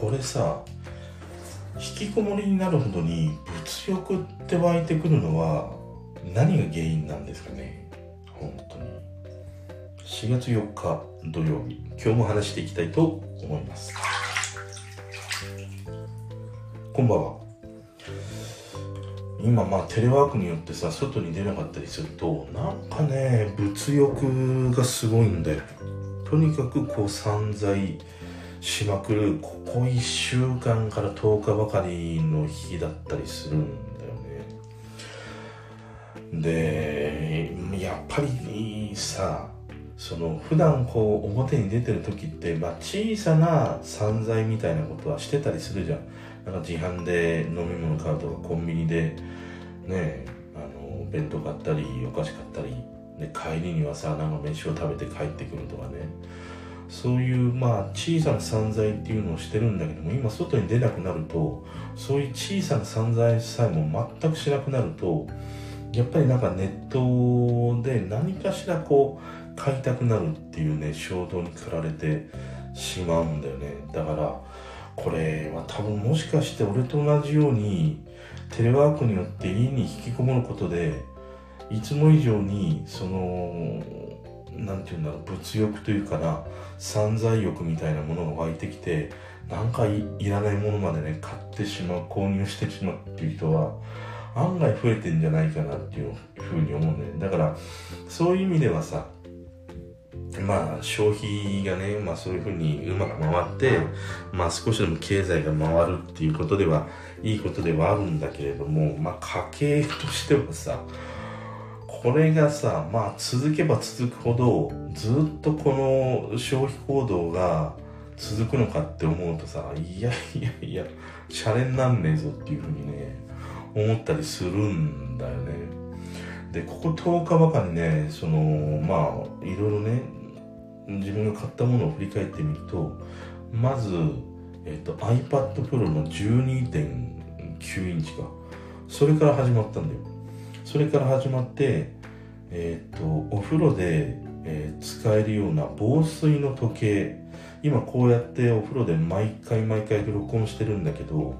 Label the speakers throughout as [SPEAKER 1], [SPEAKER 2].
[SPEAKER 1] これさ引きこもりになるほどに物欲って湧いてくるのは何が原因なんですかね？本当に。4月4日土曜日。今日も話していきたいと思います。こんばんは。今まあテレワークによってさ外に出なかったりするとなんかね物欲がすごいんだよ。とにかくこう散財しまくるここ1週間から10日ばかりの日だったりするんだよね。でやっぱりさその普段こう表に出てる時って、まあ、小さな散財みたいなことはしてたりするじゃん。なんか自販で飲み物買うとかコンビニでねあの弁当買ったりお菓子買ったりで帰りにはさなんか飯を食べて帰ってくるとかね。そういうまあ小さな散財っていうのをしてるんだけども今外に出なくなるとそういう小さな散財さえも全くしなくなるとやっぱりなんかネットで何かしらこう買いたくなるっていうね衝動に駆られてしまうんだよね。だからこれは多分もしかして俺と同じようにテレワークによって家に引きこもることでいつも以上にその何て言うんだろう物欲というかな散財欲みたいなものが湧いてきてなんかいらないものまでね買ってしまう購入してしまうっていう人は案外増えてんじゃないかなっていうふうに思うんだよだからそういう意味ではさまあ消費がね、まあそういうふうにうまく回って、まあ少しでも経済が回るっていうことではいいことではあるんだけれども、まあ家計としてはさ、これがさ、まあ続けば続くほど、ずっとこの消費行動が続くのかって思うとさ、いやいやいや、シャレになんねえぞっていうふうにね、思ったりするんだよね。で、ここ10日ばかりね、その、まあ、いろいろね、自分が買ったものを振り返ってみると、まず、えっ、と、iPad Pro の12.9インチか。それから始まったんだよ。それから始まって、えっ、と、お風呂で、えー、使えるような防水の時計。今こうやってお風呂で毎回毎回録音してるんだけど、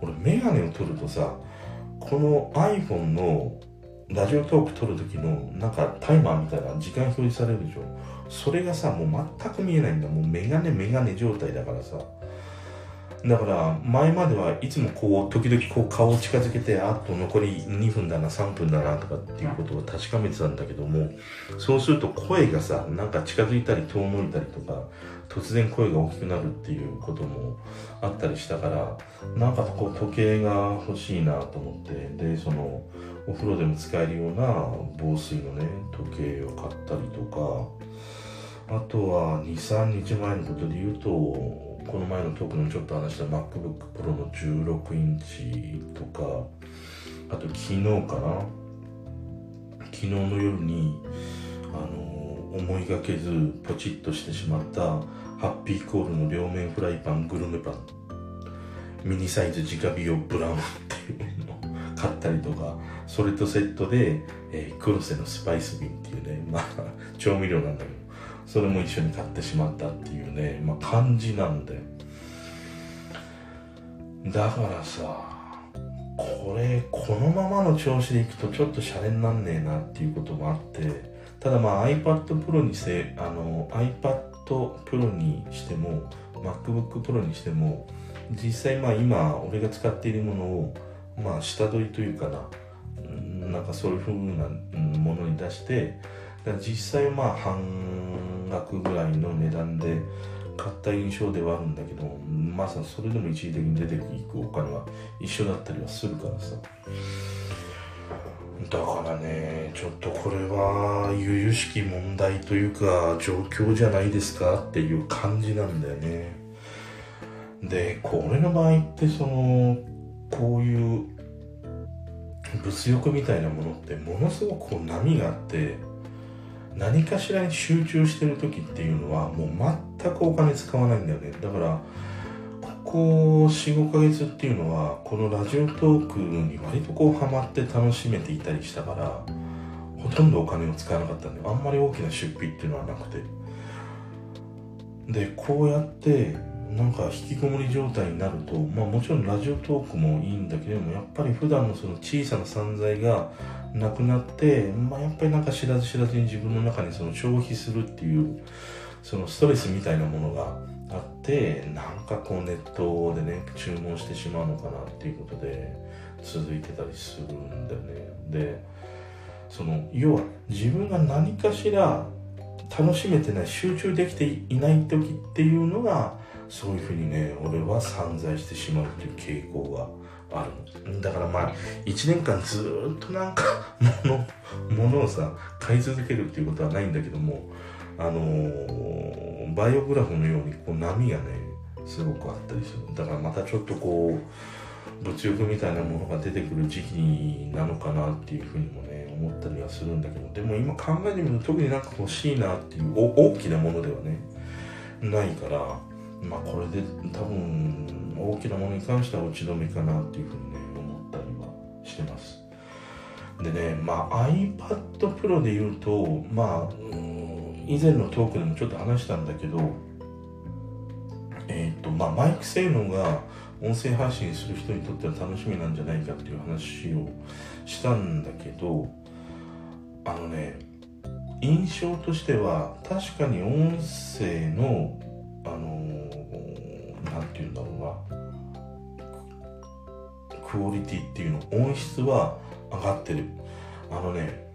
[SPEAKER 1] 俺メガネを取るとさ、この iPhone のラジオトーク撮る時のなんかタイマーみたいな時間表示されるでしょ。それがさもう全く見えないんだ。もうメガネメガネ状態だからさ。だから前まではいつもこう時々こう顔を近づけてあと残り2分だな3分だなとかっていうことを確かめてたんだけどもそうすると声がさなんか近づいたり遠のいたりとか突然声が大きくなるっていうこともあったりしたからなんかこう時計が欲しいなと思ってでそのお風呂でも使えるような防水のね時計を買ったりとかあとは23日前のことで言うとこの前のトークのちょっと話した MacBook Pro の16インチとかあと昨日かな？昨日の夜にあの思いがけずポチッとしてしまったハッピーコールの両面フライパングルメパン。ミニサイズ直火用ブラウンっていうのを買ったりとかそれとセットで、えー、クロセのスパイス瓶っていうねまあ調味料なんだけど。それも一緒に買ってしまったっていうね、まあ、感じなんで。だからさこれこのままの調子でいくとちょっとシャレになんねえなっていうこともあってただまあ iPad Pro にせあの iPad Pro にしても MacBook Pro にしても実際まあ今俺が使っているものをまあ下取りというかななんかそういう風なものに出して実際まあ半額ぐらいの値段で買った印象ではあるんだけどまさそれでも一時的に出ていくお金は一緒だったりはするからさ。だからねちょっとこれは由々しき問題というか状況じゃないですかっていう感じなんだよね。でこれの場合ってそのこういう物欲みたいなものってものすごくこう波があって何かしらに集中してる時っていうのはもう全くお金使わないんだよね。だからここ45ヶ月っていうのはこのラジオトークに割とこうハマって楽しめていたりしたからほとんどお金を使わなかったんであんまり大きな出費っていうのはなくて。でこうやってなんか引きこもり状態になると、まあ、もちろんラジオトークもいいんだけどもやっぱり普段のその小さな散財がなくなって、まあ、やっぱりなんか知らず知らずに自分の中にその消費するっていうそのストレスみたいなものがあってなんかこうネットでね注文してしまうのかなっていうことで続いてたりするんだよね。でその要は自分が何かしら楽しめてない集中できていない時っていうのがそういうふうにね俺は散財してしまうっていう傾向があるだからまあ1年間ずっとなんか 物物をさ買い続けるっていうことはないんだけどもあのー、バイオグラフのようにこう波がねすごくあったりする。だからまたちょっとこう物欲みたいなものが出てくる時期なのかなっていうふうにもね思ったりはするんだけど。でも今考えてみると特になんか欲しいなっていう大きなものではねないからまあこれで多分大きなものに関しては打ち止めかなっていうふうにね思ったりはしてます。でねまあ iPad Pro で言うとまあ以前のトークでもちょっと話したんだけどえっ、ー、とまあマイク性能が音声配信する人にとっては楽しみなんじゃないかっていう話をしたんだけどあのね印象としては確かに音声のあの何て言うんだろうな。クオリティっていうの音質は上がってる。あのね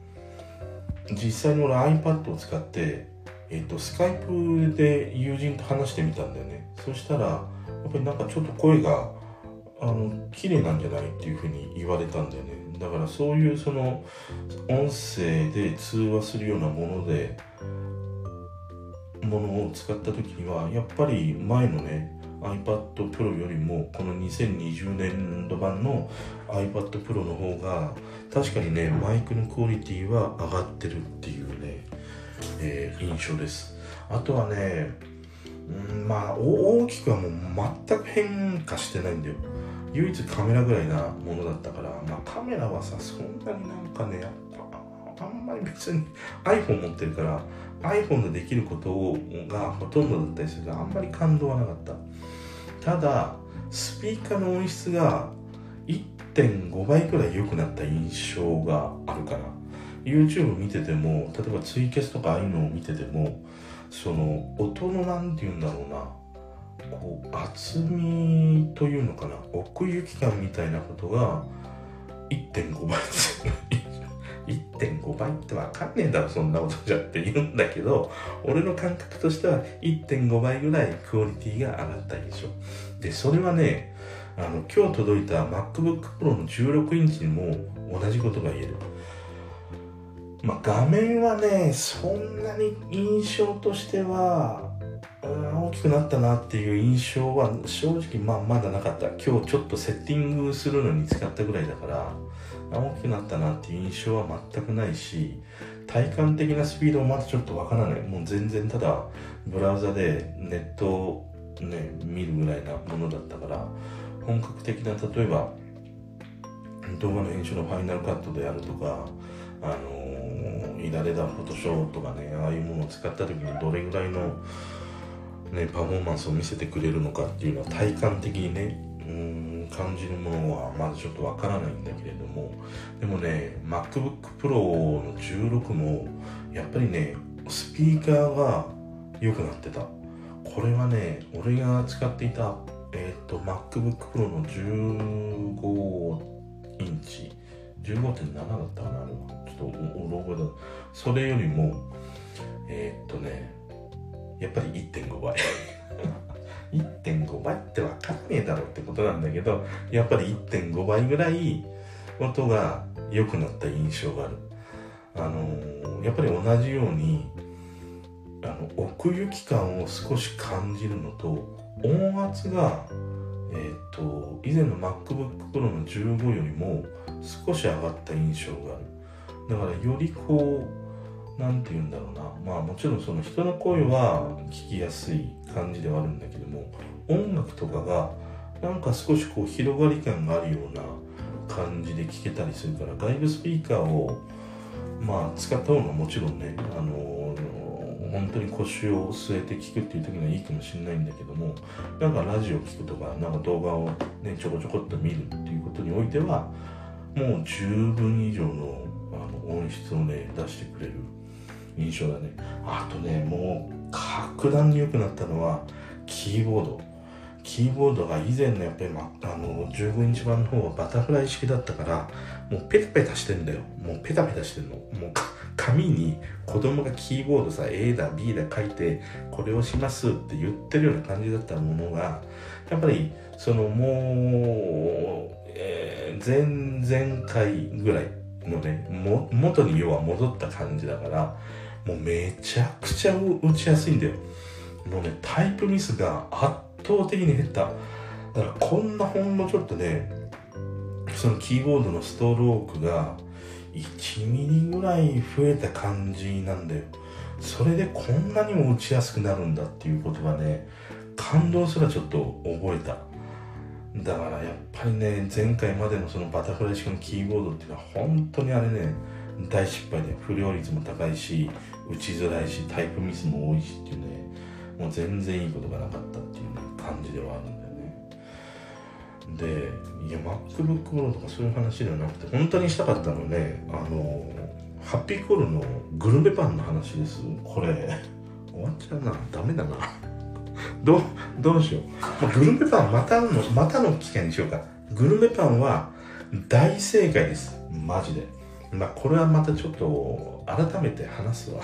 [SPEAKER 1] 実際に俺 iPad を使ってえっ、ー、とスカイプで友人と話してみたんだよね。そしたらやっぱりなんかちょっと声があの綺麗なんじゃないっていうふうに言われたんだよね。だからそういうその音声で通話するようなものでものを使った時にはやっぱり前のね iPad Pro よりもこの2020年度版の iPad Pro の方が確かにねマイクのクオリティは上がってるっていうね、えー、印象です。あとはねうんまあ大きくはもう全く変化してないんだよ。唯一カメラぐらいなものだったから、まあ、カメラはさそんなになんかねやっぱまり別に iPhone 持ってるから iPhone でできることがほとんどだったりするからあんまり感動はなかった。ただスピーカーの音質が1.5倍くらい良くなった印象があるから YouTube 見てても例えばツイキャスとかああいうのを見ててもその音の何て言うんだろうな。こう厚みというのかな。奥行き感みたいなことが1.5倍。1.5倍ってわかんねえだろそんなことじゃって言うんだけど俺の感覚としては1.5倍ぐらいクオリティが上がった印象。でそれはねあの今日届いた MacBook Pro の16インチにも同じことが言える。まあ画面はねそんなに印象としては大きくなったなっていう印象は正直まあまだなかった。今日ちょっとセッティングするのに使ったぐらいだから大きくなったなっていう印象は全くないし体感的なスピードもまだちょっとわからない。もう全然ただブラウザでネットをね見るぐらいなものだったから本格的な例えば動画の編集のファイナルカットであるとかあのー、イダレダフォトショーとかねああいうものを使った時にどれぐらいのね、パフォーマンスを見せてくれるのかっていうのは体感的にねうん感じるものはまだちょっとわからないんだけれどもでもね MacBook Pro の16もやっぱりねスピーカーが良くなってた。これはね俺が使っていたえっ、ー、と MacBook Pro の15インチ。15.7だったかなちょっとうろ覚えだ。それよりもえっ、ー、とねやっぱり1.5倍。1.5倍って分かんねえだろってことなんだけどやっぱり1.5倍ぐらい音が良くなった印象がある。あの、やっぱり同じようにあの奥行き感を少し感じるのと音圧がえっ、ー、と以前の MacBook Pro の15よりも少し上がった印象がある。だからよりこう何て言うんだろうな。まあもちろんその人の声は聞きやすい感じではあるんだけども音楽とかがなんか少しこう広がり感があるような感じで聞けたりするから外部スピーカーをまあ使った方がもちろんねあの本当に腰を据えて聞くっていう時にはいいかもしれないんだけどもなんかラジオ聞くとかなんか動画をねちょこちょこっと見るっていうことにおいてはもう十分以上のあの音質をね出してくれる印象だね。あとねもう格段に良くなったのはキーボード。キーボードが以前のやっぱり、ま、あの15インチ版の方はバタフライ式だったからもうペタペタしてんだよ。もうペタペタしてんの。もう紙に子供がキーボードさ A だ B だ書いてこれをしますって言ってるような感じだったものがやっぱりそのもう、えー、前々回ぐらいのねも元に要は戻った感じだからもうめちゃくちゃ打ちやすいんだよ。もうねタイプミスが圧倒的に減った。だからこんなほんのちょっとねそのキーボードのストロークが1ミリぐらい増えた感じなんだよ。それでこんなにも打ちやすくなるんだっていうことがね感動すらちょっと覚えた。だからやっぱりね前回までのそのバタフライ式のキーボードっていうのは本当にあれね大失敗で不良率も高いし打ちづらいしタイプミスも多いしっていうねもう全然いいことがなかったっていうね感じではあるんだよね。でいや MacBook Pro とかそういう話ではなくて本当にしたかったのねあのハッピーコールのグルメパンの話です。これ終わっちゃうな。ダメだな。どどうしよう、グルメパンまたのまたの機会にしようか。グルメパンは大正解です。マジで。まあこれはまたちょっと改めて話すわ。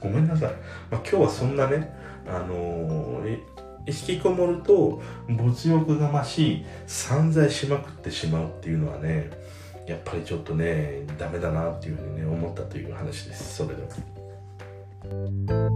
[SPEAKER 1] ごめんなさい、まあ、今日はそんなねあのー、引きこもると没欲が増し散財しまくってしまうっていうのはねやっぱりちょっとねダメだなっていうふうにね思ったという話です。それでは。